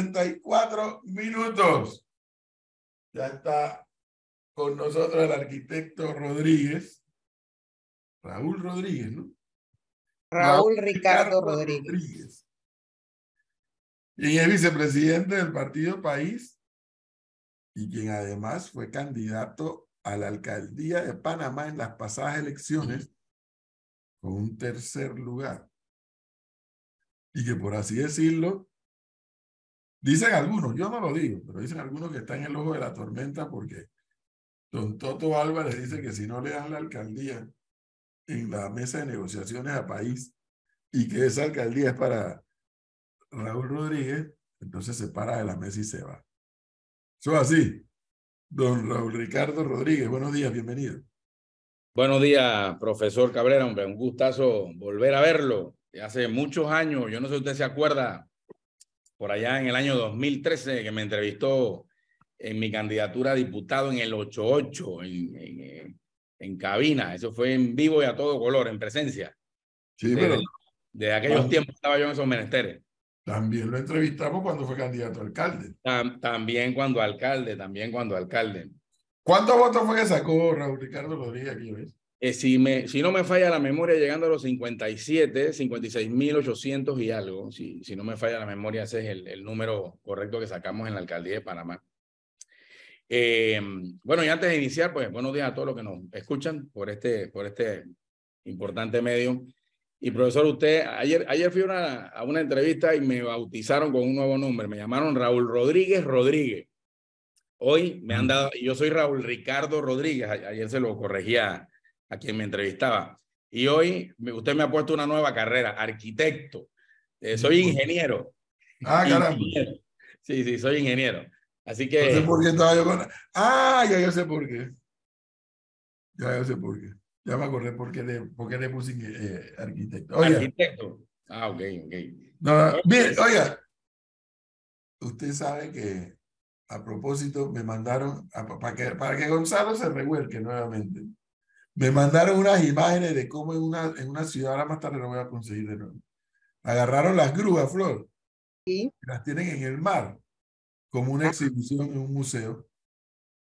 44 minutos. Ya está con nosotros el arquitecto Rodríguez, Raúl Rodríguez, ¿no? Raúl, Ricardo, Rodríguez. Y es vicepresidente del Partido País y quien además fue candidato a la alcaldía de Panamá en las pasadas elecciones con un tercer lugar. Y que por así decirlo, dicen algunos, yo no lo digo, pero dicen algunos que está en el ojo de la tormenta porque don Toto Álvarez dice que si no le dan la alcaldía en la mesa de negociaciones a país y que esa alcaldía es para Raúl Rodríguez, entonces se para de la mesa y se va. Eso así. Don Raúl Ricardo Rodríguez, buenos días, bienvenido. Buenos días, profesor Cabrera, hombre, un gustazo volver a verlo. Hace muchos años, yo no sé si usted se acuerda, por allá en el año 2013, que me entrevistó en mi candidatura a diputado en el 88, en, en, en cabina. Eso fue en vivo y a todo color, en presencia. Sí, pero... De aquellos tiempos estaba yo en esos menesteres. También lo entrevistamos cuando fue candidato a alcalde. también cuando alcalde, también cuando alcalde. ¿Cuántos votos fue que sacó Raúl Ricardo Rodríguez aquí? Eh, si, me, si no me falla la memoria, llegando a los 57, 56.800 y algo, si, si no me falla la memoria, ese es el, el número correcto que sacamos en la alcaldía de Panamá. Eh, bueno, y antes de iniciar, pues buenos días a todos los que nos escuchan por este, por este importante medio. Y profesor, usted, ayer, ayer fui una, a una entrevista y me bautizaron con un nuevo nombre. Me llamaron Raúl Rodríguez Rodríguez. Hoy me han dado, yo soy Raúl Ricardo Rodríguez. Ayer se lo corregía a quien me entrevistaba. Y hoy usted me ha puesto una nueva carrera, arquitecto. Eh, soy ingeniero. Ah, caramba. Sí, sí, soy ingeniero. Así que. No sé por qué estaba yo con. Ah, ya yo sé por qué. Ya yo sé por qué. Ya me acordé por qué le, por qué le puse eh, arquitecto. Oiga, arquitecto. Ah, ok, ok. No, bien, oiga, usted sabe que a propósito me mandaron, a, para, que, para que Gonzalo se revuelque nuevamente, me mandaron unas imágenes de cómo en una, en una ciudad, ahora más tarde lo voy a conseguir de nuevo, agarraron las grúas, Flor, ¿Sí? las tienen en el mar, como una exhibición en un museo,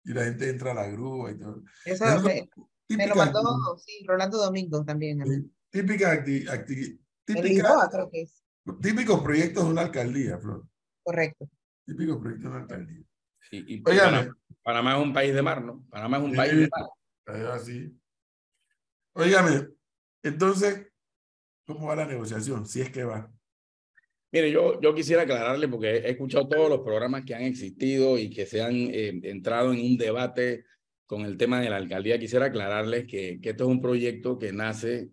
y la gente entra a la grúa y todo. Eso, me, me, lo mandó, sí, Rolando Domingo también. Sí, típica acti, acti, típica, Lisboa, creo que es. Típicos proyectos de una alcaldía, Flor. Correcto. Típicos proyectos de una alcaldía. Y, y Panamá, Panamá, es un país de mar, ¿no? Panamá es un sí, país de mar. Así. Óigame, entonces, ¿cómo va la negociación? Si es que va. Mire, yo, yo quisiera aclararle, porque he escuchado todos los programas que han existido y que se han eh, entrado en un debate con el tema de la alcaldía. Quisiera aclararles que, que esto es un proyecto que nace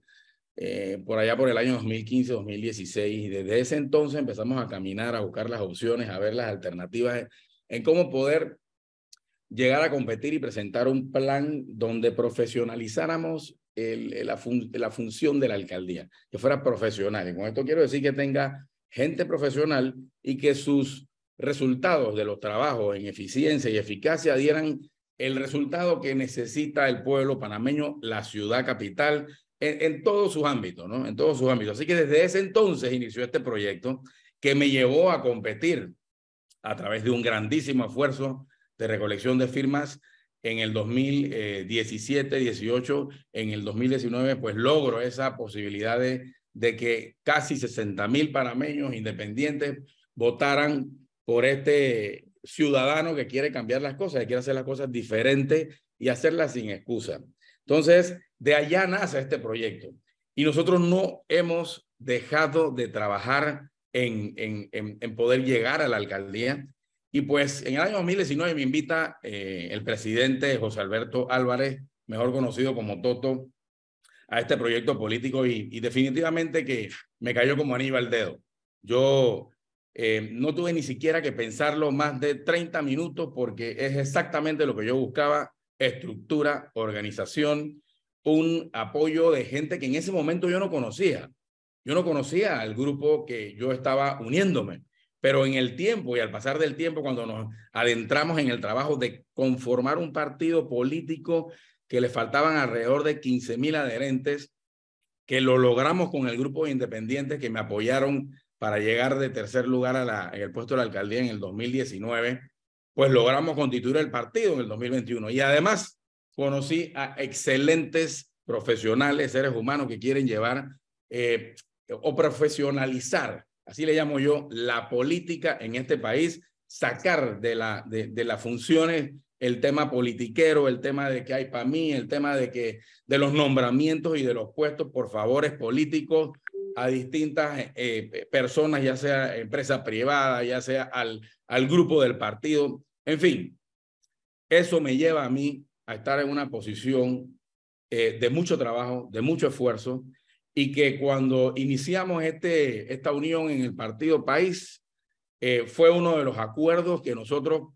eh, por allá por el año 2015-2016 y desde ese entonces empezamos a caminar, a buscar las opciones, a ver las alternativas en cómo poder llegar a competir y presentar un plan donde profesionalizáramos la función de la alcaldía, que fuera profesional. Y con esto quiero decir que tenga gente profesional y que sus resultados de los trabajos en eficiencia y eficacia dieran el resultado que necesita el pueblo panameño, la ciudad capital, en, en, todos sus ámbitos, ¿no? En todos sus ámbitos. Así que desde ese entonces inició este proyecto que me llevó a competir a través de un grandísimo esfuerzo de recolección de firmas en el 2017, 18, en el 2019, pues logro esa posibilidad de, que casi 60 mil panameños independientes votaran por este ciudadano que quiere cambiar las cosas, que quiere hacer las cosas diferentes y hacerlas sin excusa. Entonces, de allá nace este proyecto. Y nosotros no hemos dejado de trabajar en, en, en poder llegar a la alcaldía. Y pues en el año 2019 me invita eh, el presidente José Alberto Álvarez, mejor conocido como Toto, a este proyecto político y, definitivamente que me cayó como anillo al dedo. Yo eh, no tuve ni siquiera que pensarlo más de 30 minutos porque es exactamente lo que yo buscaba, estructura, organización, un apoyo de gente que en ese momento yo no conocía. Yo no conocía al grupo que yo estaba uniéndome, pero en el tiempo y al pasar del tiempo, cuando nos adentramos en el trabajo de conformar un partido político que le faltaban alrededor de 15 mil adherentes, que lo logramos con el grupo de independientes que me apoyaron para llegar de tercer lugar a en el puesto de la alcaldía en el 2019, pues logramos constituir el partido en el 2021. Y además conocí a excelentes profesionales, seres humanos que quieren llevar eh, o profesionalizar, así le llamo yo, la política en este país, sacar de, la, de, de las funciones el tema politiquero, el tema de que hay para mí, el tema de que de los nombramientos y de los puestos por favores políticos a distintas eh, personas, ya sea empresa privada, ya sea al, al grupo del partido. En fin, eso me lleva a mí a estar en una posición eh, de mucho trabajo, de mucho esfuerzo, y que cuando iniciamos este, esta unión en el Partido País, eh, fue uno de los acuerdos que nosotros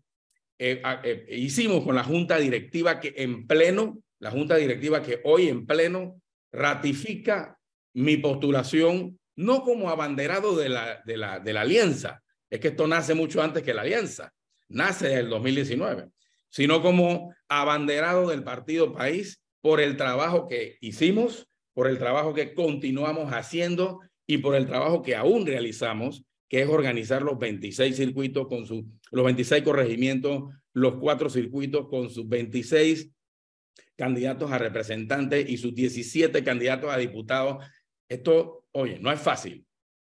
hicimos con la Junta Directiva que en pleno, la Junta Directiva que hoy en pleno ratifica mi postulación no como abanderado de la, de la, de la alianza, es que esto nace mucho antes que la alianza, nace del 2019, sino como abanderado del partido país por el trabajo que hicimos, por el trabajo que continuamos haciendo y por el trabajo que aún realizamos, que es organizar los 26 circuitos con sus, los 26 corregimientos, los cuatro circuitos con sus 26 candidatos a representantes y sus 17 candidatos a diputados esto, oye, no es fácil,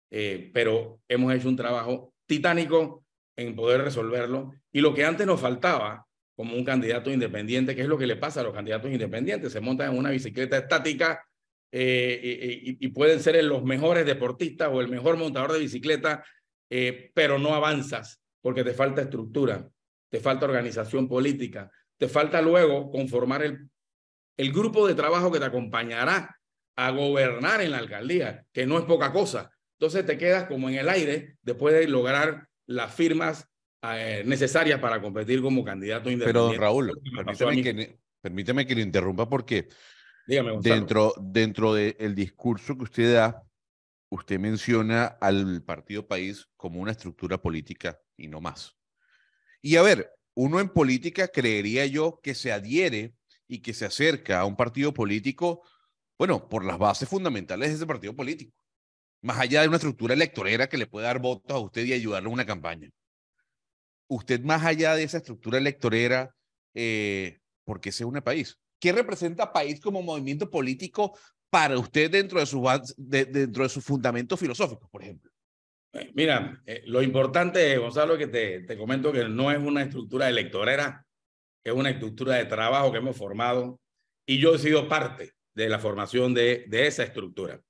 eh, pero hemos hecho un trabajo titánico en poder resolverlo. Y lo que antes nos faltaba como un candidato independiente, que es lo que le pasa a los candidatos independientes, se montan en una bicicleta estática eh, y, pueden ser los mejores deportistas o el mejor montador de bicicleta, eh, pero no avanzas porque te falta estructura, te falta organización política, te falta luego conformar el, el grupo de trabajo que te acompañará a gobernar en la alcaldía, que no es poca cosa. Entonces te quedas como en el aire después de lograr las firmas eh, necesarias para competir como candidato independiente. Pero Raúl, permíteme que, permíteme que le interrumpa porque dentro, dentro del discurso que usted da, usted menciona al Partido País como una estructura política y no más. Y a ver, uno en política creería yo que se adhiere y que se acerca a un partido político bueno, por las bases fundamentales de ese partido político. Más allá de una estructura electorera que le pueda dar votos a usted y ayudarle a una campaña. Usted, más allá de esa estructura electorera, eh, ¿por qué se une país? ¿Qué representa país como movimiento político para usted dentro de, su, dentro de sus fundamentos filosóficos, por ejemplo? Eh, mira, eh, lo importante, Gonzalo, que te, te comento que no es una estructura electorera, es una estructura de trabajo que hemos formado y yo he sido parte de la formación de, de esa estructura.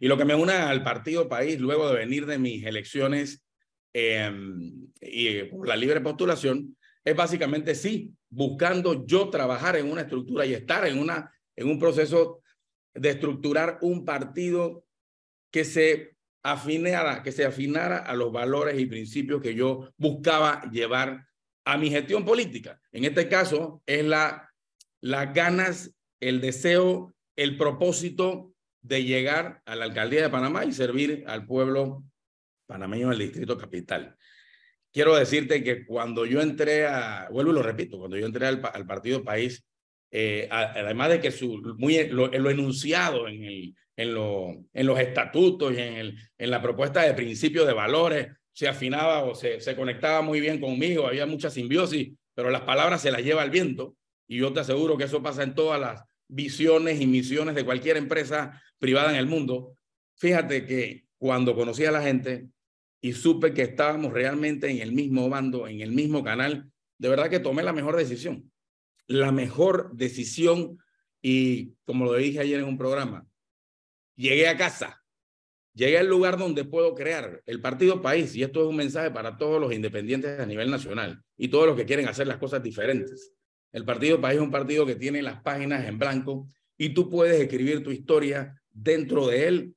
Y lo que me une al Partido País, luego de venir de mis elecciones em, y por la libre postulación, es básicamente sí, buscando yo trabajar en una estructura y estar en, una, en un proceso de estructurar un partido que se afinara, que se afinara a los valores y principios que yo buscaba llevar a mi gestión política. En este caso, es la, las ganas el deseo, el propósito de llegar a la alcaldía de Panamá y servir al pueblo panameño del distrito capital. Quiero decirte que cuando yo entré a, vuelvo y lo repito, cuando yo entré al, Partido País, eh, además de que su, muy, lo, enunciado en, el, en, lo, en los estatutos y en, el, en la propuesta de principios de valores se afinaba o se, se conectaba muy bien conmigo, había mucha simbiosis, pero las palabras se las lleva el viento y yo te aseguro que eso pasa en todas las visiones y misiones de cualquier empresa privada en el mundo. Fíjate que cuando conocí a la gente y supe que estábamos realmente en el mismo bando, en el mismo canal, de verdad que tomé la mejor decisión. La mejor decisión y como lo dije ayer en un programa, llegué a casa, llegué al lugar donde puedo crear el partido país y esto es un mensaje para todos los independientes a nivel nacional y todos los que quieren hacer las cosas diferentes. El Partido País es un partido que tiene las páginas en blanco y tú puedes escribir tu historia dentro de él.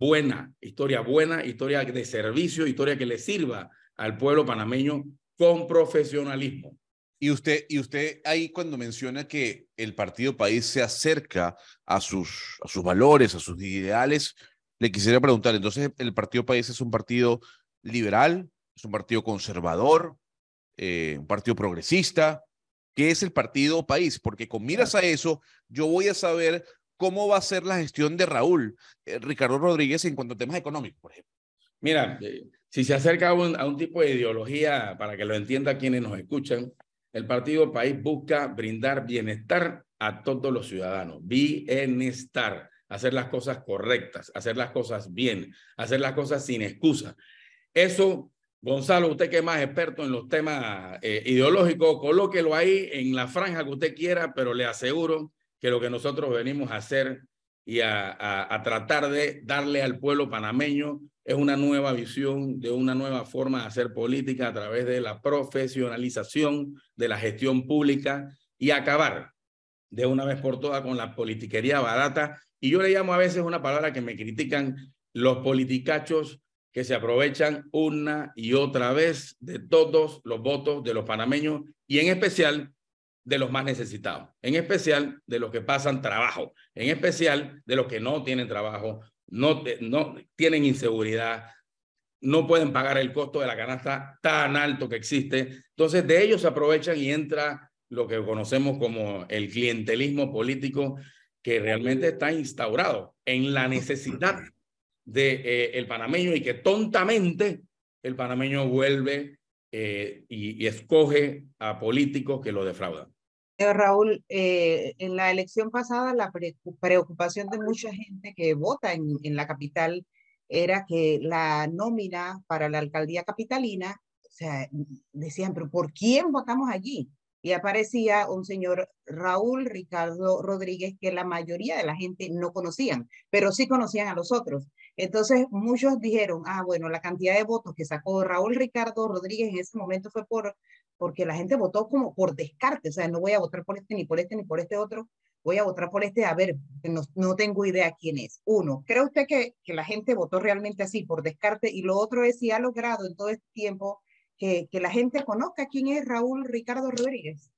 Buena, historia buena, historia de servicio, historia que le sirva al pueblo panameño con profesionalismo. Y usted, y usted ahí cuando menciona que el Partido País se acerca a sus, a sus valores, a sus ideales, le quisiera preguntar, entonces, ¿el Partido País es un partido liberal? ¿Es un partido conservador? Eh, ¿Un partido progresista? qué es el partido país, porque con miras a eso, yo voy a saber cómo va a ser la gestión de Raúl, eh, Ricardo Rodríguez, en cuanto a temas económicos, por ejemplo. Mira, eh, si se acerca a un, tipo de ideología, para que lo entienda quienes nos escuchan, el Partido País busca brindar bienestar a todos los ciudadanos, bienestar, hacer las cosas correctas, hacer las cosas bien, hacer las cosas sin excusa. Eso, Gonzalo, usted que es más experto en los temas eh, ideológicos, colóquelo ahí en la franja que usted quiera, pero le aseguro que lo que nosotros venimos a hacer y a, tratar de darle al pueblo panameño es una nueva visión de una nueva forma de hacer política a través de la profesionalización de la gestión pública y acabar de una vez por todas con la politiquería barata. Y yo le llamo a veces una palabra que me critican los politicachos que se aprovechan una y otra vez de todos los votos de los panameños y en especial de los más necesitados, en especial de los que pasan trabajo, en especial de los que no tienen trabajo no, no tienen inseguridad, no pueden pagar el costo de la canasta tan alto que existe. Entonces, de ellos se aprovechan y entra lo que conocemos como el clientelismo político que realmente está instaurado en la necesidad de eh, panameño y que tontamente el panameño vuelve eh, y, y escoge a políticos que lo defraudan. Raúl, eh, en la elección pasada la preocupación de mucha gente que vota en, en, la capital era que la nómina para la alcaldía capitalina, o sea, decían, pero ¿por quién votamos allí? Y aparecía un señor Raúl Ricardo Rodríguez que la mayoría de la gente no conocían, pero sí conocían a los otros. Entonces muchos dijeron, ah, bueno, la cantidad de votos que sacó Raúl Ricardo Rodríguez en ese momento fue por porque la gente votó como por descarte, o sea, no voy a votar por este, ni por este, ni por este otro, voy a votar por este, a ver, no, no tengo idea quién es. Uno, ¿cree usted que, que la gente votó realmente así, por descarte? Y lo otro es si ha logrado en todo este tiempo que, que la gente conozca quién es Raúl Ricardo Rodríguez.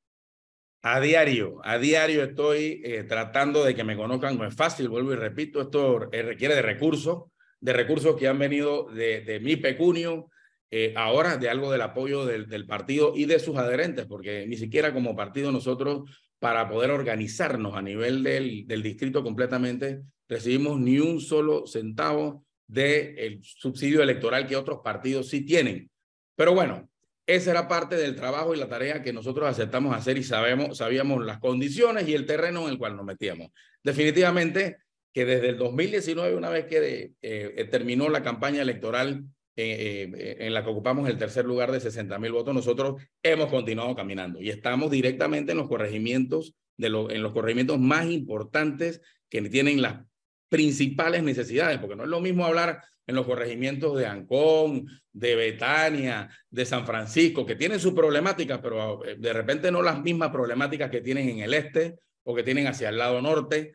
A diario, a diario estoy eh, tratando de que me conozcan, no es fácil, vuelvo y repito, esto eh, requiere de recursos, de recursos que han venido de, de mi pecunio, eh, ahora de algo del apoyo del, del, partido y de sus adherentes, porque ni siquiera como partido nosotros, para poder organizarnos a nivel del, del distrito completamente, recibimos ni un solo centavo del el subsidio electoral que otros partidos sí tienen. Pero bueno, esa era parte del trabajo y la tarea que nosotros aceptamos hacer y sabemos, sabíamos las condiciones y el terreno en el cual nos metíamos. Definitivamente que desde el 2019, una vez que de, eh, terminó la campaña electoral eh, eh, en la que ocupamos el tercer lugar de 60 mil votos, nosotros hemos continuado caminando y estamos directamente en los corregimientos, de lo, en los corregimientos más importantes que tienen las principales necesidades, porque no es lo mismo hablar en los corregimientos de Ancón, de Betania, de San Francisco, que tienen sus problemáticas, pero eh, de repente no las mismas problemáticas que tienen en el este o que tienen hacia el lado norte,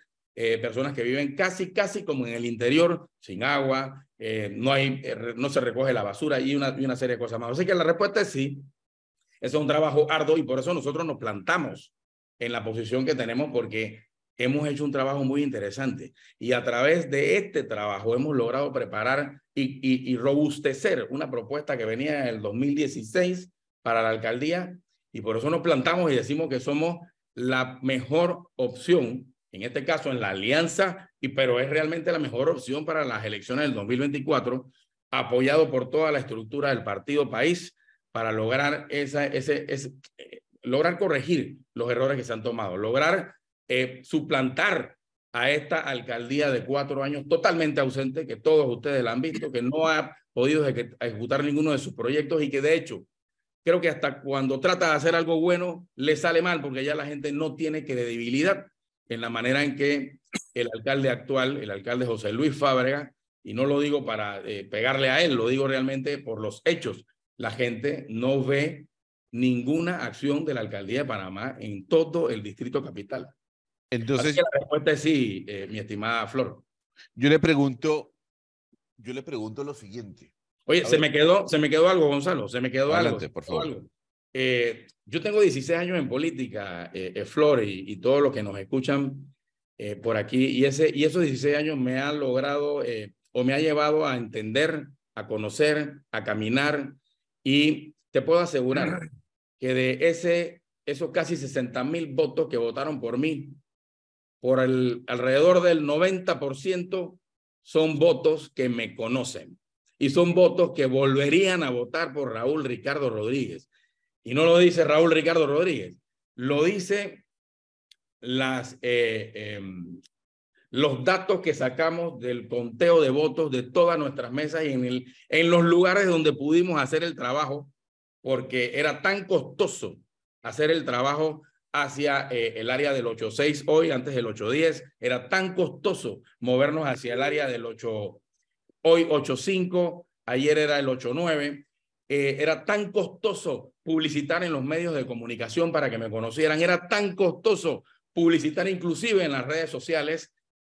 personas que viven casi, casi como en el interior, sin agua, eh, no, hay, eh, no se recoge la basura y una, y una serie de cosas más. Así que la respuesta es sí. es un trabajo arduo y por eso nosotros nos plantamos en la posición que tenemos porque hemos hecho un trabajo muy interesante y a través de este trabajo hemos logrado preparar y, y, y robustecer una propuesta que venía en el 2016 para la alcaldía y por eso nos plantamos y decimos que somos la mejor opción en este caso en la alianza, y, pero es realmente la mejor opción para las elecciones del 2024, apoyado por toda la estructura del partido país para lograr, esa, ese, ese eh, lograr corregir los errores que se han tomado, lograr eh, suplantar a esta alcaldía de cuatro años totalmente ausente, que todos ustedes la han visto, que no ha podido ejecutar ninguno de sus proyectos y que de hecho creo que hasta cuando trata de hacer algo bueno le sale mal porque ya la gente no tiene credibilidad en la manera en que el alcalde actual, el alcalde José Luis Fábrega, y no lo digo para eh, pegarle a él, lo digo realmente por los hechos, la gente no ve ninguna acción de la alcaldía de Panamá en todo el distrito capital. Entonces, la respuesta es sí, eh, mi estimada Flor. Yo le pregunto, yo le pregunto lo siguiente. Oye, se me quedó, se me quedó algo, Gonzalo, se me quedó algo. por favor. Eh, yo tengo 16 años en política, eh, eh Flor, y, y todos los que nos escuchan eh, por aquí, y, ese, y esos 16 años me han logrado eh, o me ha llevado a entender, a conocer, a caminar, y te puedo asegurar que de ese, esos casi 60 mil votos que votaron por mí, por el alrededor del 90% son votos que me conocen. y son votos que volverían a votar por Raúl Ricardo Rodríguez. Y no lo dice Raúl Ricardo Rodríguez, lo dice las, eh, em, los datos que sacamos del conteo de votos de todas nuestras mesas y en, el, en los lugares donde pudimos hacer el trabajo, porque era tan costoso hacer el trabajo hacia eh, el área del 8.6 hoy, antes del 8.10, era tan costoso movernos hacia el área del 8, hoy 8.5, ayer era el 8.9, eh, era tan costoso publicitar en los medios de comunicación para que me conocieran, era tan costoso publicitar inclusive en las redes sociales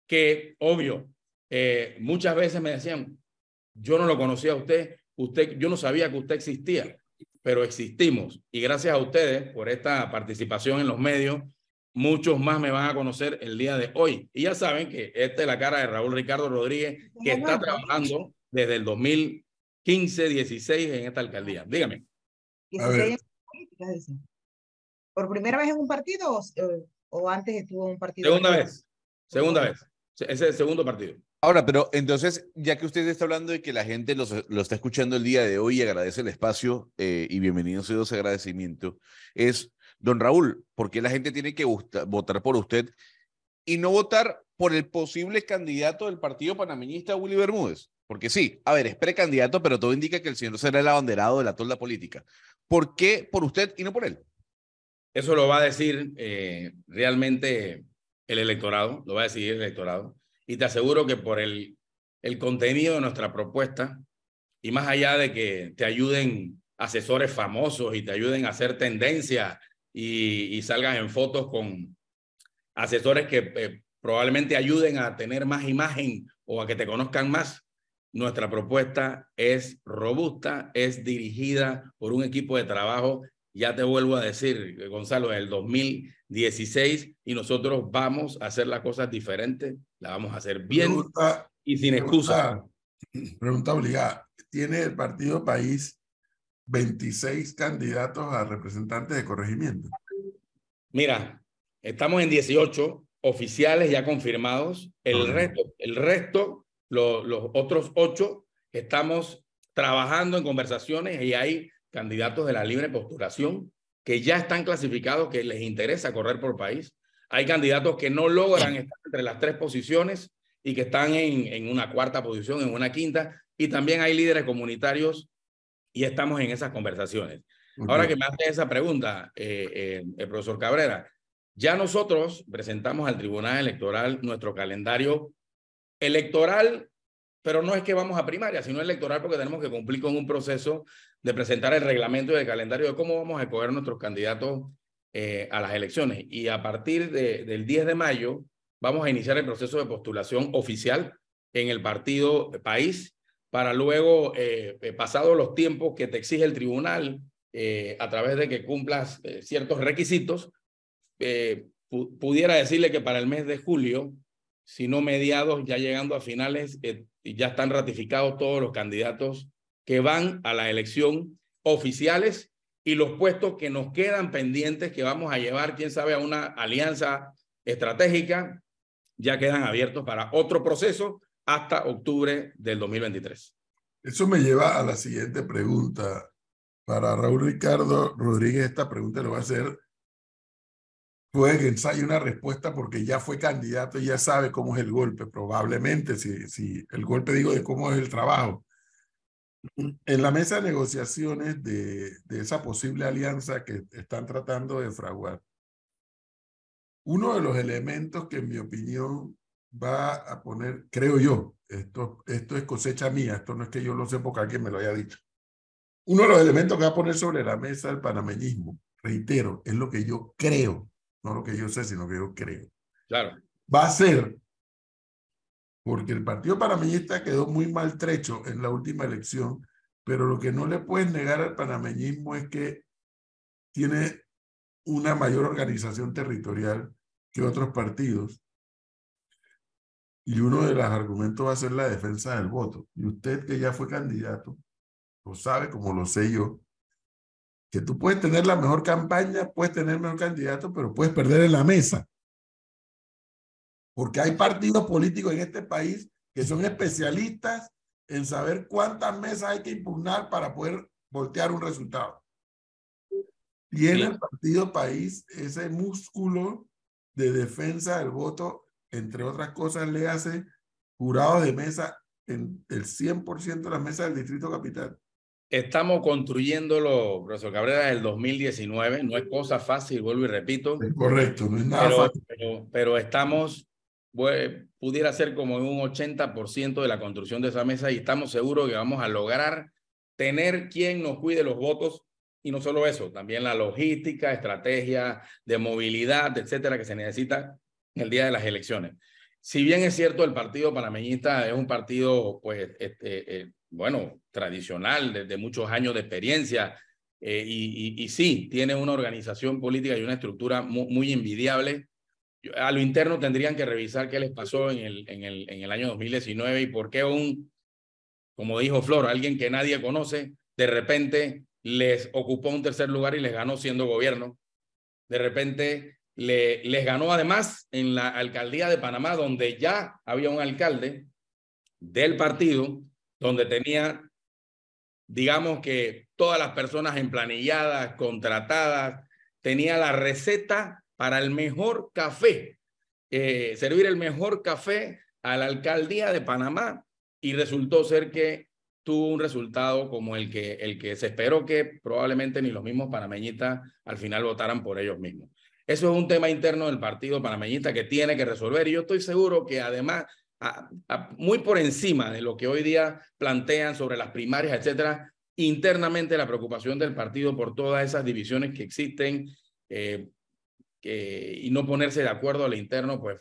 que, obvio, eh, muchas veces me decían, yo no lo conocía a usted, usted, yo no sabía que usted existía, pero existimos. Y gracias a ustedes por esta participación en los medios, muchos más me van a conocer el día de hoy. Y ya saben que esta es la cara de Raúl Ricardo Rodríguez, que está trabajando desde el 2015, 16 en esta alcaldía. Dígame. ¿Por primera vez en un partido o, o antes estuvo en un partido? Segunda vez. Segunda vez. Ese es el segundo partido. Ahora, pero entonces, ya que usted está hablando de que la gente lo está escuchando el día de hoy y agradece el espacio eh, y bienvenido sea ese agradecimiento, es, don Raúl, ¿por qué la gente tiene que votar por usted y no votar por el posible candidato del partido panameñista, Willy Bermúdez? Porque sí, a ver, es precandidato, pero todo indica que el señor será el abanderado de la tolda política. ¿Por qué por usted y no por él? Eso lo va a decir eh, realmente el electorado, lo va a decidir el electorado. Y te aseguro que por el, el contenido de nuestra propuesta, y más allá de que te ayuden asesores famosos y te ayuden a hacer tendencia y, y salgas en fotos con asesores que eh, probablemente ayuden a tener más imagen o a que te conozcan más, nuestra propuesta es robusta, es dirigida por un equipo de trabajo ya te vuelvo a decir, Gonzalo, en el 2016 y nosotros vamos a hacer las cosas diferentes, la vamos a hacer bien y sin excusa. Pregunta obligada. ¿Tiene el Partido País 26 candidatos a representantes de corregimiento? Mira, estamos en 18 oficiales ya confirmados. El resto, el resto los, los otros ocho, estamos trabajando en conversaciones y hay candidatos de la libre postulación que ya están clasificados, que les interesa correr por país. Hay candidatos que no logran estar entre las tres posiciones y que están en, en una cuarta posición, en una quinta. Y también hay líderes comunitarios y estamos en esas conversaciones. Ahora que me hace esa pregunta, eh, eh, el profesor Cabrera, ya nosotros presentamos al Tribunal Electoral nuestro calendario electoral pero no es que vamos a primaria, sino electoral porque tenemos que cumplir con un proceso de presentar el reglamento y el calendario de cómo vamos a escoger nuestros candidatos eh, a las elecciones. Y a partir de, del 10 de mayo vamos a iniciar el proceso de postulación oficial en el partido país para luego, eh, eh pasados los tiempos que te exige el tribunal, eh, a través de que cumplas ciertos requisitos, pudiera decirle que para el mes de julio, si no mediados, ya llegando a finales, y ya están ratificados todos los candidatos que van a la elección oficiales y los puestos que nos quedan pendientes que vamos a llevar, quién sabe, a una alianza estratégica, ya quedan abiertos para otro proceso hasta octubre del 2023. Eso me lleva a la siguiente pregunta. Para Raúl Ricardo Rodríguez, esta pregunta lo va a hacer puede que ensaye una respuesta porque ya fue candidato y ya sabe cómo es el golpe, probablemente, si, si el golpe digo de cómo es el trabajo. En la mesa de negociaciones de, de esa posible alianza que están tratando de fraguar, uno de los elementos que en mi opinión va a poner, creo yo, esto, esto es cosecha mía, esto no es que yo lo sé porque alguien me lo haya dicho. Uno de los elementos que va a poner sobre la mesa el panameñismo, reitero, es lo que yo creo no lo que yo sé, sino que yo creo. Claro. Va a ser porque el Partido Panameñista quedó muy maltrecho en la última elección, pero lo que no le puedes negar al panameñismo es que tiene una mayor organización territorial que otros partidos. Y uno de los argumentos va a ser la defensa del voto. Y usted que ya fue candidato, lo sabe como lo sé yo, que tú puedes tener la mejor campaña, puedes tener el mejor candidato, pero puedes perder en la mesa. Porque hay partidos políticos en este país que son especialistas en saber cuántas mesas hay que impugnar para poder voltear un resultado. Tiene el partido país ese músculo de defensa del voto, entre otras cosas, le hace jurados de mesa en el 100% de las mesas del Distrito Capital. Estamos construyéndolo, profesor Cabrera, del 2019. No es cosa fácil, vuelvo y repito. Es correcto, no es nada fácil. Pero, estamos, pudiera ser como un 80% de la construcción de esa mesa y estamos seguros que vamos a lograr tener quien nos cuide los votos y no solo eso, también la logística, estrategia de movilidad, etcétera, que se necesita el día de las elecciones. Si bien es cierto, el partido panameñista es un partido, pues, este, eh, bueno, tradicional, desde muchos años de experiencia, eh, y, sí, tiene una organización política y una estructura muy, muy, envidiable. A lo interno tendrían que revisar qué les pasó en el, en, el, en el año 2019 y por qué un, como dijo Flor, alguien que nadie conoce, de repente les ocupó un tercer lugar y les ganó siendo gobierno. De repente le, les ganó además en la alcaldía de Panamá, donde ya había un alcalde del partido, donde tenía, digamos que todas las personas emplanilladas, contratadas, tenía la receta para el mejor café, eh, servir el mejor café a la alcaldía de Panamá y resultó ser que tuvo un resultado como el que, el que se esperó que probablemente ni los mismos panameñitas al final votaran por ellos mismos. Eso es un tema interno del partido panameñista que tiene que resolver y yo estoy seguro que además, muy por encima de lo que hoy día plantean sobre las primarias, etcétera, internamente la preocupación del partido por todas esas divisiones que existen eh, y no ponerse de acuerdo al interno, pues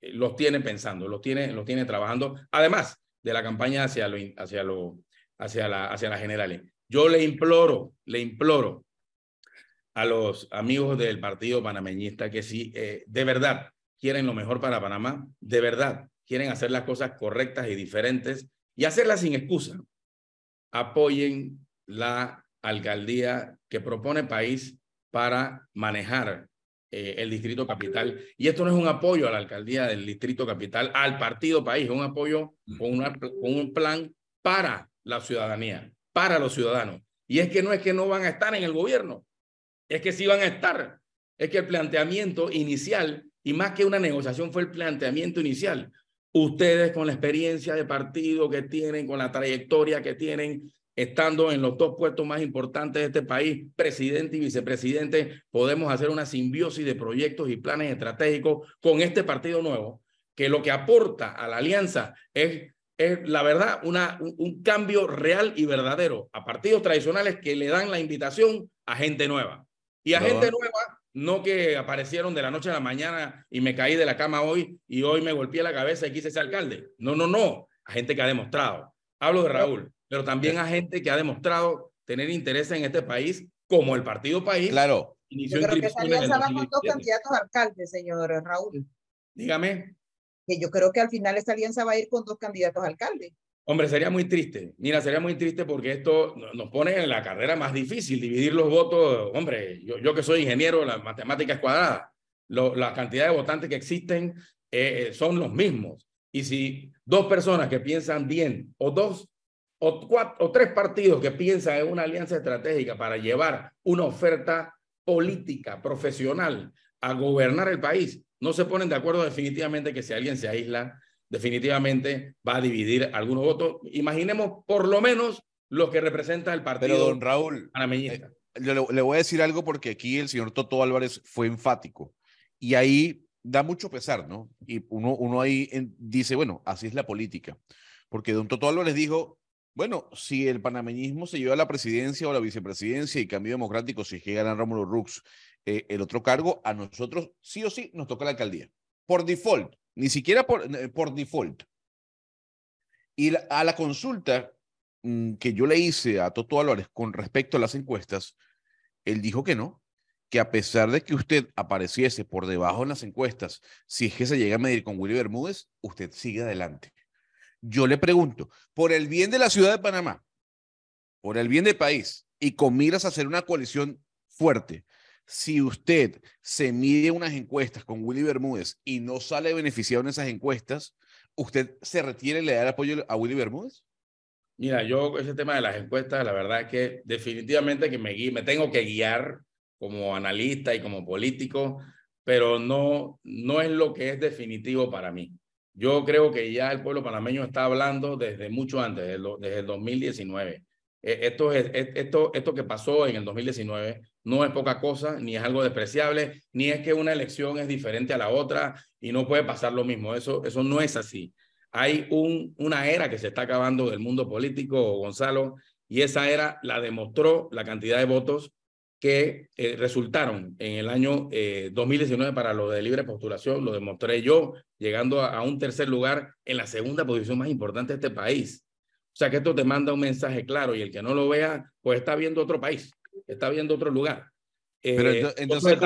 los tiene pensando, los tiene, los tiene trabajando. Además, de la campaña hacia, lo, hacia, lo, hacia, la, hacia las generales. Yo le imploro, le imploro a los amigos del partido panameñista que si eh, de verdad quieren lo mejor para Panamá, de verdad quieren hacer las cosas correctas y diferentes y hacerlas sin excusa, apoyen la alcaldía que propone país para manejar eh, el Distrito Capital. Y esto no es un apoyo a la alcaldía del Distrito Capital, al partido país, es un apoyo con, con un plan para la ciudadanía, para los ciudadanos. Y es que no es que no van a estar en el gobierno, es que sí van a estar. Es que el planteamiento inicial, y más que una negociación, fue el planteamiento inicial. Ustedes con la experiencia de partido que tienen, con la trayectoria que tienen, estando en los dos puestos más importantes de este país, presidente y vicepresidente, podemos hacer una simbiosis de proyectos y planes estratégicos con este partido nuevo, que lo que aporta a la alianza es, es la verdad, una, un, cambio real y verdadero a partidos tradicionales que le dan la invitación a gente nueva. Y a gente nueva, no que aparecieron de la noche a la mañana y me caí de la cama hoy y hoy me golpeé la cabeza y quise ser alcalde. No, no, no. A gente que ha demostrado. Hablo de Raúl pero también a gente que ha demostrado tener interés en este país, como el Partido País. Claro. Inició yo creo que esa alianza va con dos candidatos a alcalde, señor Raúl. Dígame. Que yo creo que al final esta alianza va a ir con dos candidatos a alcalde. Hombre, sería muy triste. Mira, sería muy triste porque esto nos pone en la carrera más difícil, dividir los votos. Hombre, yo, que soy ingeniero, la matemática es cuadrada. la cantidad de votantes que existen eh, eh, son los mismos. Y si dos personas que piensan bien o dos o tres partidos que piensan en una alianza estratégica para llevar una oferta política, profesional, a gobernar el país, no se ponen de acuerdo definitivamente que si alguien se aísla, definitivamente va a dividir algunos votos. Imaginemos por lo menos lo que representa el partido. Pero don Raúl, eh, le, le, voy a decir algo porque aquí el señor Toto Álvarez fue enfático y ahí da mucho pesar, ¿no? Y uno, uno ahí dice, bueno, así es la política. Porque don Toto Álvarez dijo, bueno, si el panameñismo se lleva a la presidencia o la vicepresidencia y cambio democrático, si es que ganan Rómulo Rux eh, el otro cargo, a nosotros sí o sí nos toca la alcaldía. Por default, ni siquiera por, eh, por default. Y a la consulta mm, que yo le hice a Toto Álvarez con respecto a las encuestas, él dijo que no, que a pesar de que usted apareciese por debajo en las encuestas, si es que se llega a medir con Willy Bermúdez, usted sigue adelante. Yo le pregunto, por el bien de la ciudad de Panamá, por el bien del país y con miras a hacer una coalición fuerte, si usted se mide unas encuestas con Willy Bermúdez y no sale beneficiado en esas encuestas, ¿usted se retira y le da el apoyo a Willy Bermúdez? Mira, yo ese tema de las encuestas, la verdad es que definitivamente que me, me tengo que guiar como analista y como político, pero no, no es lo que es definitivo para mí. Yo creo que ya el pueblo panameño está hablando desde mucho antes, desde el 2019. E, esto, es, esto, esto que pasó en el 2019 no es poca cosa, ni es algo despreciable, ni es que una elección es diferente a la otra y no puede pasar lo mismo. Eso, eso no es así. Hay un, una era que se está acabando del mundo político, Gonzalo, y esa era la demostró la cantidad de votos que eh, resultaron en el año 2019 eh, para lo de libre postulación, lo demostré yo, llegando a, un tercer lugar en la segunda posición más importante de este país. O sea que esto te manda un mensaje claro y el que no lo vea, pues está viendo otro país, está viendo otro lugar. Pero eh, entonces,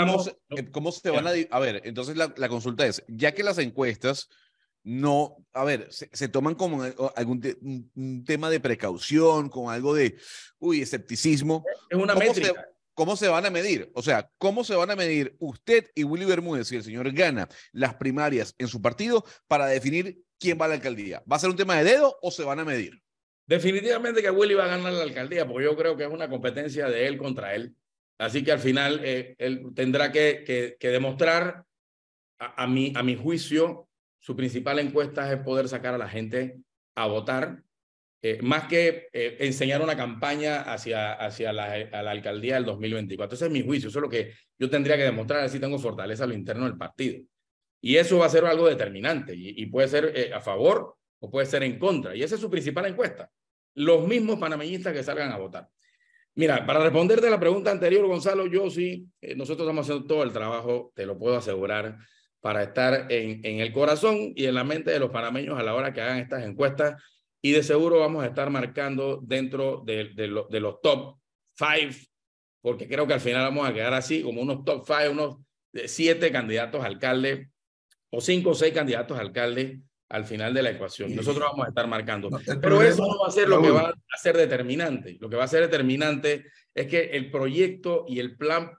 ¿cómo, se van a... A ver, entonces la, la, consulta es, ya que las encuestas no, a ver, se, toman como algún un, tema de precaución, con algo de, uy, escepticismo. Es una métrica. ¿Cómo se van a medir? O sea, ¿cómo se van a medir usted y Willy Bermúdez si el señor gana las primarias en su partido para definir quién va a la alcaldía? ¿Va a ser un tema de dedo o se van a medir? Definitivamente que Willy va a ganar la alcaldía, porque yo creo que es una competencia de él contra él. Así que al final eh, él tendrá que, demostrar, a, mi, a mi juicio, su principal encuesta es poder sacar a la gente a votar eh, más que eh, enseñar una campaña hacia, hacia la, a alcaldía del 2024. Ese es mi juicio, eso es lo que yo tendría que demostrar, si tengo fortaleza a lo interno del partido. Y eso va a ser algo determinante y, puede ser a favor o puede ser en contra. Y esa es su principal encuesta. Los mismos panameñistas que salgan a votar. Mira, para responderte a la pregunta anterior, Gonzalo, yo sí, nosotros estamos haciendo todo el trabajo, te lo puedo asegurar, para estar en, en el corazón y en la mente de los panameños a la hora que hagan estas encuestas y de seguro vamos a estar marcando dentro de, de, los top five, porque creo que al final vamos a quedar así, como unos top five, unos siete candidatos a alcalde o cinco o seis candidatos a alcalde al final de la ecuación. Nosotros vamos a estar marcando. Pero eso no va a ser lo que va a ser determinante. Lo que va a ser determinante es que el proyecto y el plan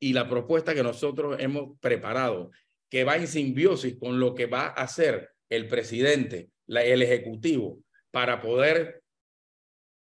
y la propuesta que nosotros hemos preparado, que va en simbiosis con lo que va a hacer el presidente, la, el ejecutivo, para poder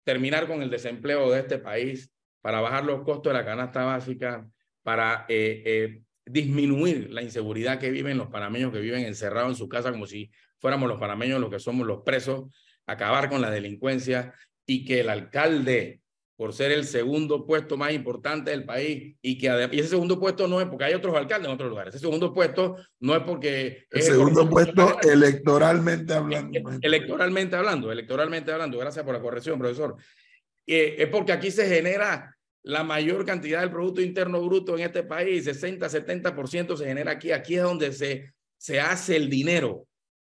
terminar con el desempleo de este país, para bajar los costos de la canasta básica, para eh, eh, disminuir la inseguridad que viven los panameños que viven encerrados en su casa como si fuéramos los panameños los que somos los presos, acabar con la delincuencia y que el alcalde por ser el segundo puesto más importante del país y que y ese segundo puesto no es porque hay otros alcaldes en otros lugares, ese segundo puesto no es porque... El segundo puesto electoralmente hablando. Electoralmente hablando, electoralmente hablando, gracias por la corrección, profesor. Eh, es porque aquí se genera la mayor cantidad del Producto Interno Bruto en este país, 60, 70% se genera aquí, aquí es donde se, se hace el dinero,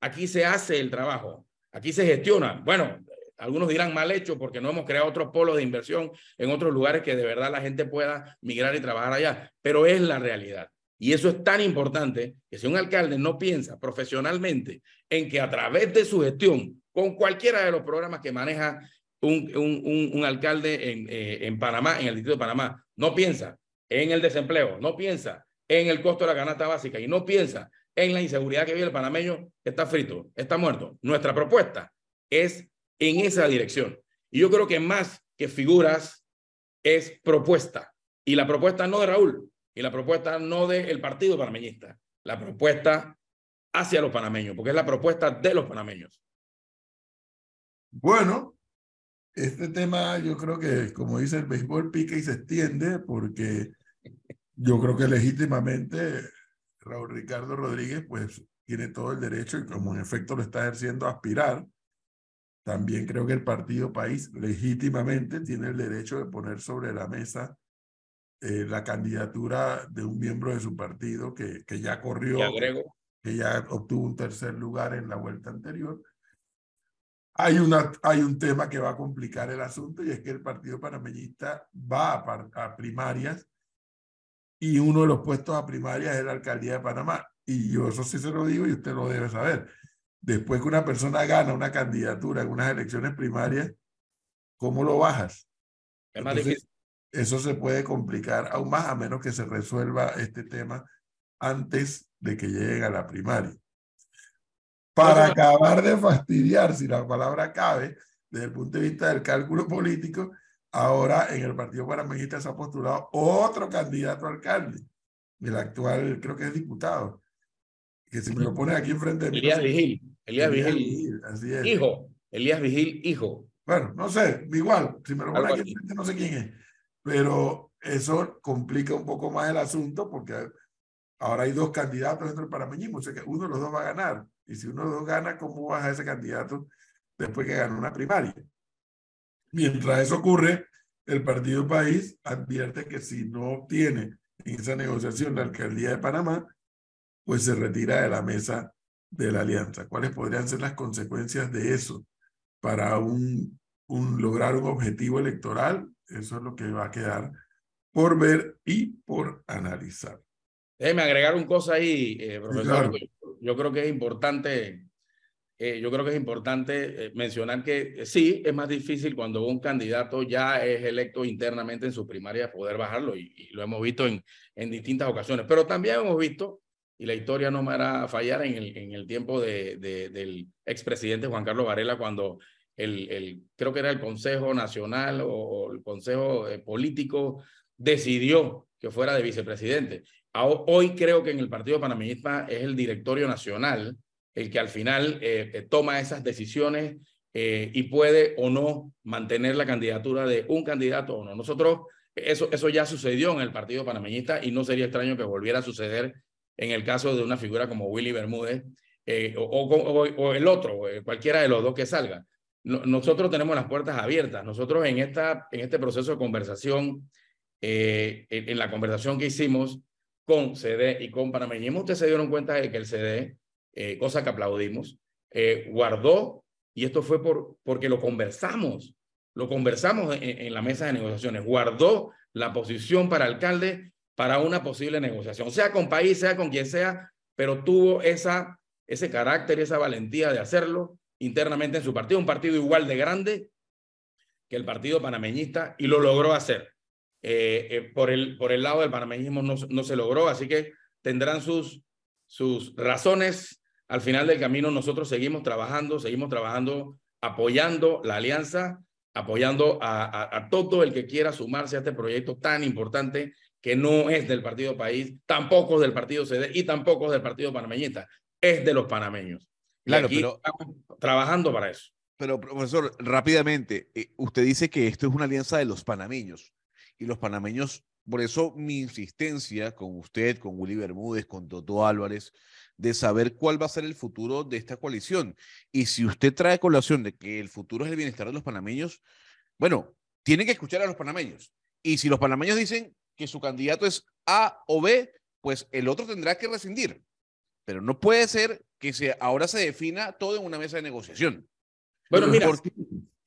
aquí se hace el trabajo, aquí se gestiona. Bueno, algunos dirán mal hecho porque no hemos creado otros polos de inversión en otros lugares que de verdad la gente pueda migrar y trabajar allá, pero es la realidad. Y eso es tan importante que si un alcalde no piensa profesionalmente en que a través de su gestión, con cualquiera de los programas que maneja un, un, un, alcalde en, eh, en Panamá, en el distrito de Panamá, no piensa en el desempleo, no piensa en el costo de la canasta básica y no piensa en la inseguridad que vive el panameño, está frito, está muerto. Nuestra propuesta es en esa dirección. Y yo creo que más que figuras es propuesta. Y la propuesta no de Raúl, y la propuesta no del partido panameñista, la propuesta hacia los panameños, porque es la propuesta de los panameños. Bueno, este tema yo creo que, como dice el béisbol, pica y se extiende, porque yo creo que legítimamente Raúl Ricardo Rodríguez, pues tiene todo el derecho y como en efecto lo está ejerciendo a aspirar también creo que el partido país legítimamente tiene el derecho de poner sobre la mesa eh, la candidatura de un miembro de su partido que, que ya corrió, que ya obtuvo un tercer lugar en la vuelta anterior. Hay, una, hay un tema que va a complicar el asunto y es que el Partido Panameñista va a, a primarias y uno de los puestos a primarias es la alcaldía de Panamá. Y yo eso sí se lo digo y usted lo debe saber después que una persona gana una candidatura en unas elecciones primarias, ¿cómo lo bajas? Eso se puede complicar aún más a menos que se resuelva este tema antes de que llegue a la primaria. Para acabar de fastidiar, si la palabra cabe, desde el punto de vista del cálculo político, ahora en el Partido Panameñista se ha postulado otro candidato a alcalde, el actual, creo que es diputado, que si me lo pones aquí enfrente de mí. Elías Vigil, Elías, Vigil, así es. Hijo, Elías Vigil, hijo. Bueno, no sé, igual, si me lo pones aquí enfrente no sé quién es, pero eso complica un poco más el asunto porque ahora hay dos candidatos dentro del panameñismo, o sea que uno de los dos va a ganar. Y si uno dos gana, ¿cómo baja ese candidato después que ganó una primaria? Mientras eso ocurre, el Partido País advierte que si no obtiene en esa negociación la alcaldía de Panamá, pues se retira de la mesa de la alianza. ¿Cuáles podrían ser las consecuencias de eso para un, un lograr un objetivo electoral? Eso es lo que va a quedar por ver y por analizar. Déjeme agregar un cosa ahí, eh, profesor. Yo creo que es importante, eh, yo creo que es importante eh, mencionar que sí, es más difícil cuando un candidato ya es electo internamente en su primaria poder bajarlo y, lo hemos visto en, en distintas ocasiones. Pero también hemos visto, y la historia no me hará fallar en el, en el tiempo de, de, del expresidente Juan Carlos Varela cuando el, el, creo que era el Consejo Nacional o, el Consejo Político decidió que fuera de vicepresidente. Hoy creo que en el Partido Panameñista es el directorio nacional el que al final eh, eh, toma esas decisiones eh, y puede o no mantener la candidatura de un candidato o no. Nosotros, eso, eso ya sucedió en el Partido Panameñista y no sería extraño que volviera a suceder en el caso de una figura como Willy Bermúdez o, o, el otro, cualquiera de los dos que salga. nosotros tenemos las puertas abiertas. Nosotros en, esta, en este proceso de conversación eh, en, la conversación que hicimos con CD y con Panameñismo, ustedes se dieron cuenta de que el CD, eh, cosa que aplaudimos, eh, guardó, y esto fue por, porque lo conversamos, lo conversamos en, la mesa de negociaciones, guardó la posición para alcalde para una posible negociación, sea con país, sea con quien sea, pero tuvo esa, ese carácter, esa valentía de hacerlo internamente en su partido, un partido igual de grande que el partido panameñista, y lo logró hacer. Eh, eh, por, el, por el lado del panameñismo no, no, se logró, así que tendrán sus, sus razones. Al final del camino nosotros seguimos trabajando, seguimos trabajando, apoyando la alianza, apoyando a, a, todo el que quiera sumarse a este proyecto tan importante que no es del Partido País, tampoco es del Partido CD y tampoco es del Partido Panameñista, es de los panameños. Claro, aquí pero, estamos trabajando para eso. Pero, profesor, rápidamente, eh, usted dice que esto es una alianza de los panameños y los panameños, por eso mi insistencia con usted, con Willy Bermúdez, con Toto Álvarez, de saber cuál va a ser el futuro de esta coalición. Y si usted trae colación de que el futuro es el bienestar de los panameños, bueno, tiene que escuchar a los panameños. Y si los panameños dicen que su candidato es A o B, pues el otro tendrá que rescindir. Pero no puede ser que se, ahora se defina todo en una mesa de negociación. Bueno, mira,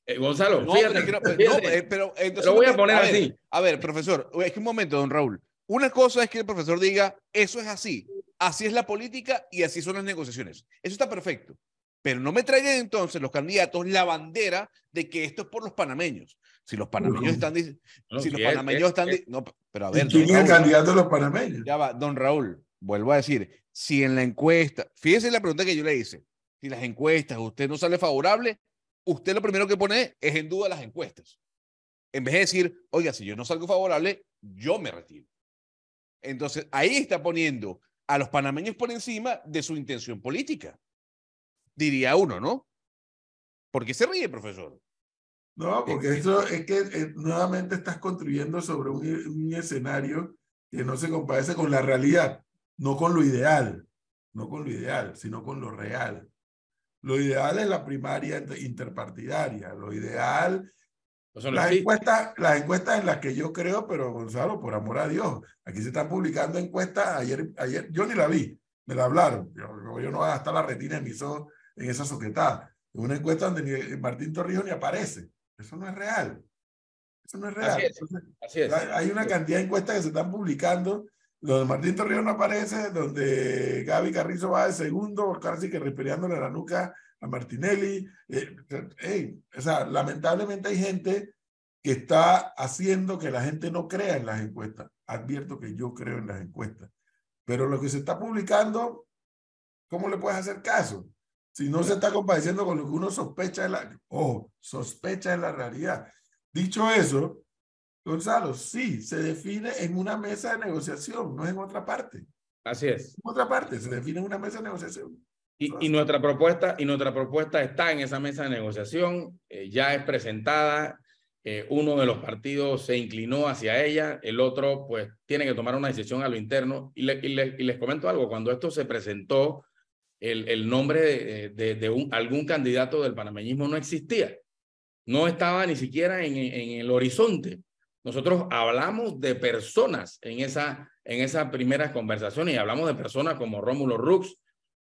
eh, Gonzalo, fíjate, pero, eh, lo voy a poner así. a ver, profesor, es que un momento, don Raúl. Una cosa es que el profesor diga, eso es así, así es la política y así son las negociaciones. Eso está perfecto. Pero no me traigan entonces los candidatos la bandera de que esto es por los panameños. Si los panameños están si los panameños están no, pero a ver, ¿quién es el candidato de los panameños? Ya va, don Raúl, vuelvo a decir, si en la encuesta, fíjese la pregunta que yo le hice, si las encuestas usted no sale favorable, usted lo primero que pone es en duda las encuestas. En vez de decir, oiga, si yo no salgo favorable, yo me retiro. Entonces, ahí está poniendo a los panameños por encima de su intención política. Diría uno, ¿no? ¿Por qué se ríe, profesor? No, porque eso es que eh, nuevamente estás construyendo sobre un, un, escenario que no se compadece con la realidad, no con lo ideal, no con lo ideal, sino con lo real. Lo ideal es la primaria interpartidaria. Lo ideal. las, encuestas, las encuestas en las que yo creo, pero Gonzalo, por amor a Dios, aquí se están publicando encuestas. Ayer, ayer yo ni la vi, me la hablaron. Yo, no voy a gastar la retina de mis ojos en esa soquetada. Una encuesta donde ni Martín Torrijos ni aparece. Eso no es real. Eso no es real. Así es. Hay una cantidad de encuestas que se están publicando donde Martín Torrijos no aparece, donde Gaby Carrizo va de segundo, casi que respirando la nuca a Martinelli. Eh, o sea, lamentablemente hay gente que está haciendo que la gente no crea en las encuestas. Advierto que yo creo en las encuestas. Pero lo que se está publicando, ¿cómo le puedes hacer caso? Si no se está compadeciendo con lo que uno sospecha de la, o sospecha de la realidad. Dicho eso, Gonzalo, sí, se define en una mesa de negociación, no en otra parte. Así es. En otra parte, se define en una mesa de negociación. Y, y nuestra propuesta, y nuestra propuesta está en esa mesa de negociación, eh, ya es presentada, eh, uno de los partidos se inclinó hacia ella, el otro pues tiene que tomar una decisión a lo interno. Y, y, les comento algo, cuando esto se presentó, el, el nombre de, de, un, algún candidato del panameñismo no existía, no estaba ni siquiera en, en el horizonte. Nosotros hablamos de personas en esa, en esas primeras conversaciones y hablamos de personas como Rómulo Rux,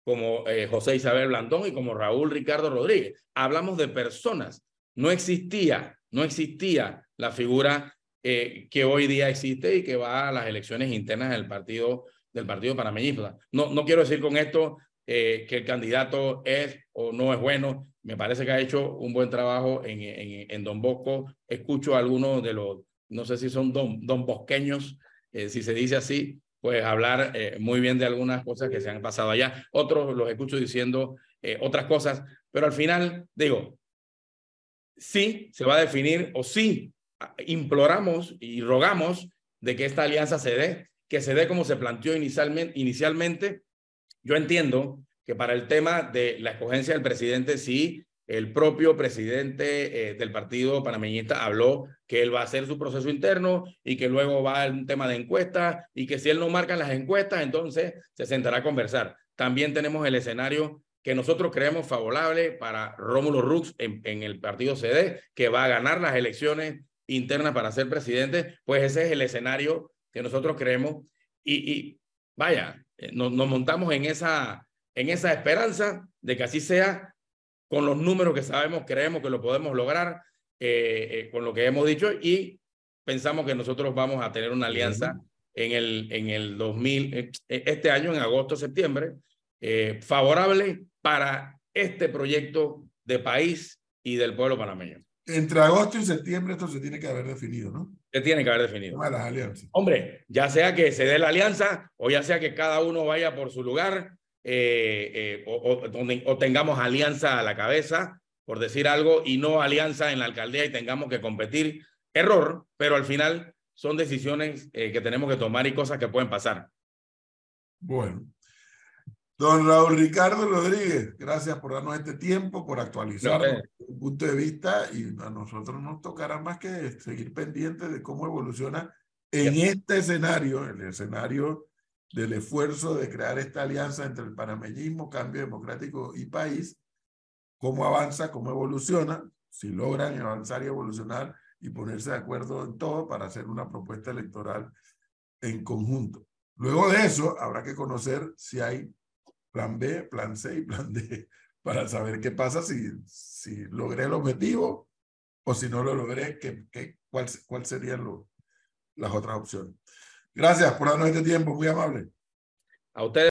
como eh, José Isabel Blandón y como Raúl Ricardo Rodríguez. Hablamos de personas. No existía, no existía la figura eh, que hoy día existe y que va a las elecciones internas del partido del partido panameñista. No, no quiero decir con esto eh, que el candidato es o no es bueno. Me parece que ha hecho un buen trabajo en, en, en Don Bosco. Escucho algunos de los no sé si son don, bosqueños, eh, si se dice así, pues hablar eh, muy bien de algunas cosas que se han pasado allá. Otros los escucho diciendo eh, otras cosas, pero al final digo, sí se va a definir o sí imploramos y rogamos de que esta alianza se dé, que se dé como se planteó inicialmente. inicialmente. Yo entiendo que para el tema de la escogencia del presidente sí el propio presidente eh, del partido panameñista habló que él va a hacer su proceso interno y que luego va a un tema de encuestas y que si él no marca las encuestas, entonces se sentará a conversar. También tenemos el escenario que nosotros creemos favorable para Rómulo Rux en, en el partido CD, que va a ganar las elecciones internas para ser presidente, pues ese es el escenario que nosotros creemos y, y vaya, eh, nos, nos montamos en esa, en esa esperanza de que así sea con los números que sabemos, creemos que lo podemos lograr eh, eh, con lo que hemos dicho y pensamos que nosotros vamos a tener una alianza en el, en el 2000, eh, este año, en agosto, septiembre, favorable para este proyecto de país y del pueblo panameño. Entre agosto y septiembre esto se tiene que haber definido, ¿no? Se tiene que haber definido. Las alianzas. Hombre, ya sea que se dé la alianza o ya sea que cada uno vaya por su lugar, eh, eh, o, o, tengamos alianza a la cabeza, por decir algo, y no alianza en la alcaldía y tengamos que competir. Error, pero al final son decisiones eh, que tenemos que tomar y cosas que pueden pasar. Bueno. Don Raúl Ricardo Rodríguez, gracias por darnos este tiempo, por actualizar no, punto de vista y a nosotros nos tocará más que seguir pendientes de cómo evoluciona en este escenario, el escenario del esfuerzo de crear esta alianza entre el panameñismo, cambio democrático y país, cómo avanza, cómo evoluciona, si logran avanzar y evolucionar y ponerse de acuerdo en todo para hacer una propuesta electoral en conjunto. Luego de eso, habrá que conocer si hay plan B, plan C y plan D para saber qué pasa si, si logré el objetivo o si no lo logré, qué, qué, cuál, cuál serían las otras opciones. Gracias por darnos este tiempo, muy amable. A ustedes.